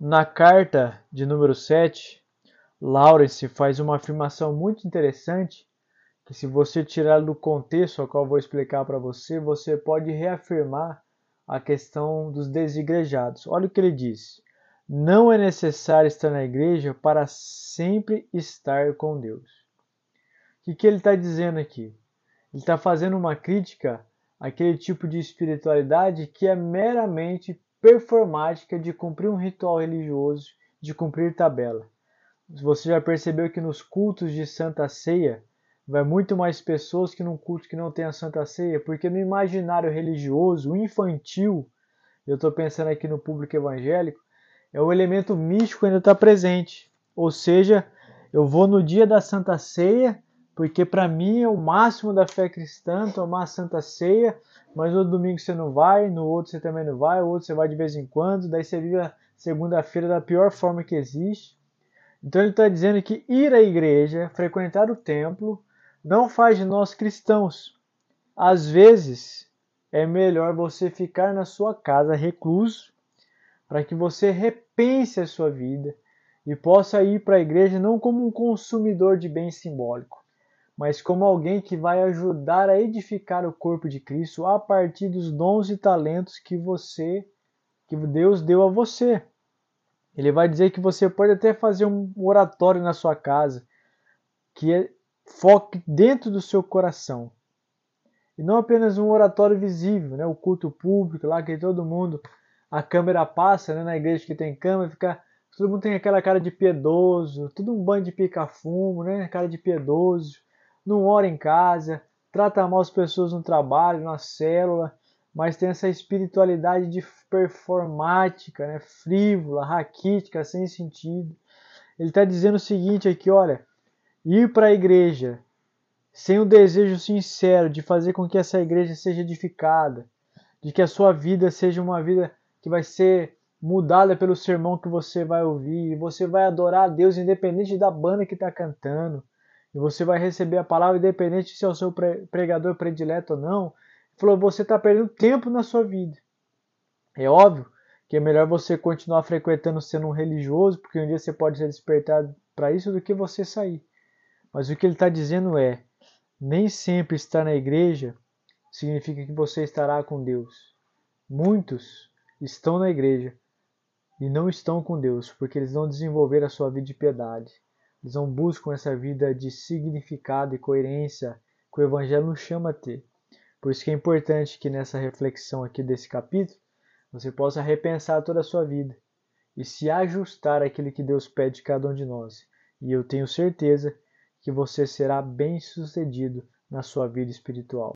Na carta de número 7, Lawrence faz uma afirmação muito interessante que se você tirar do contexto ao qual vou explicar para você, você pode reafirmar a questão dos desigrejados. Olha o que ele diz: Não é necessário estar na igreja para sempre estar com Deus. O que, que ele está dizendo aqui? Ele está fazendo uma crítica àquele tipo de espiritualidade que é meramente performática de cumprir um ritual religioso, de cumprir tabela. Você já percebeu que nos cultos de Santa Ceia vai muito mais pessoas que num culto que não tem a Santa Ceia, porque no imaginário religioso, infantil, eu estou pensando aqui no público evangélico, é o elemento místico ainda está presente. Ou seja, eu vou no dia da Santa Ceia, porque para mim é o máximo da fé cristã tomar a Santa Ceia, mas no domingo você não vai, no outro você também não vai, o outro você vai de vez em quando, daí você vive a segunda-feira da pior forma que existe. Então ele está dizendo que ir à igreja, frequentar o templo, não faz de nós cristãos. Às vezes é melhor você ficar na sua casa recluso, para que você repense a sua vida e possa ir para a igreja não como um consumidor de bem simbólico, mas como alguém que vai ajudar a edificar o corpo de Cristo a partir dos dons e talentos que você, que Deus deu a você. Ele vai dizer que você pode até fazer um oratório na sua casa, que é, foque dentro do seu coração. E não apenas um oratório visível, né? o culto público lá que todo mundo, a câmera passa, né? na igreja que tem câmera, fica, todo mundo tem aquela cara de piedoso, tudo um banho de pica-fumo, né? cara de piedoso não ora em casa, trata mal as pessoas no trabalho, na célula, mas tem essa espiritualidade de performática, né, frívola, raquítica, sem sentido. Ele está dizendo o seguinte aqui, olha, ir para a igreja sem o desejo sincero de fazer com que essa igreja seja edificada, de que a sua vida seja uma vida que vai ser mudada pelo sermão que você vai ouvir, você vai adorar a Deus independente da banda que está cantando, e você vai receber a palavra independente se é o seu pregador predileto ou não. Ele falou: você está perdendo tempo na sua vida. É óbvio que é melhor você continuar frequentando sendo um religioso, porque um dia você pode ser despertado para isso, do que você sair. Mas o que ele está dizendo é: nem sempre estar na igreja significa que você estará com Deus. Muitos estão na igreja e não estão com Deus, porque eles não desenvolveram a sua vida de piedade. Eles não buscam essa vida de significado e coerência que o Evangelho nos chama a ter. Por isso que é importante que nessa reflexão aqui desse capítulo, você possa repensar toda a sua vida e se ajustar àquilo que Deus pede de cada um de nós. E eu tenho certeza que você será bem sucedido na sua vida espiritual.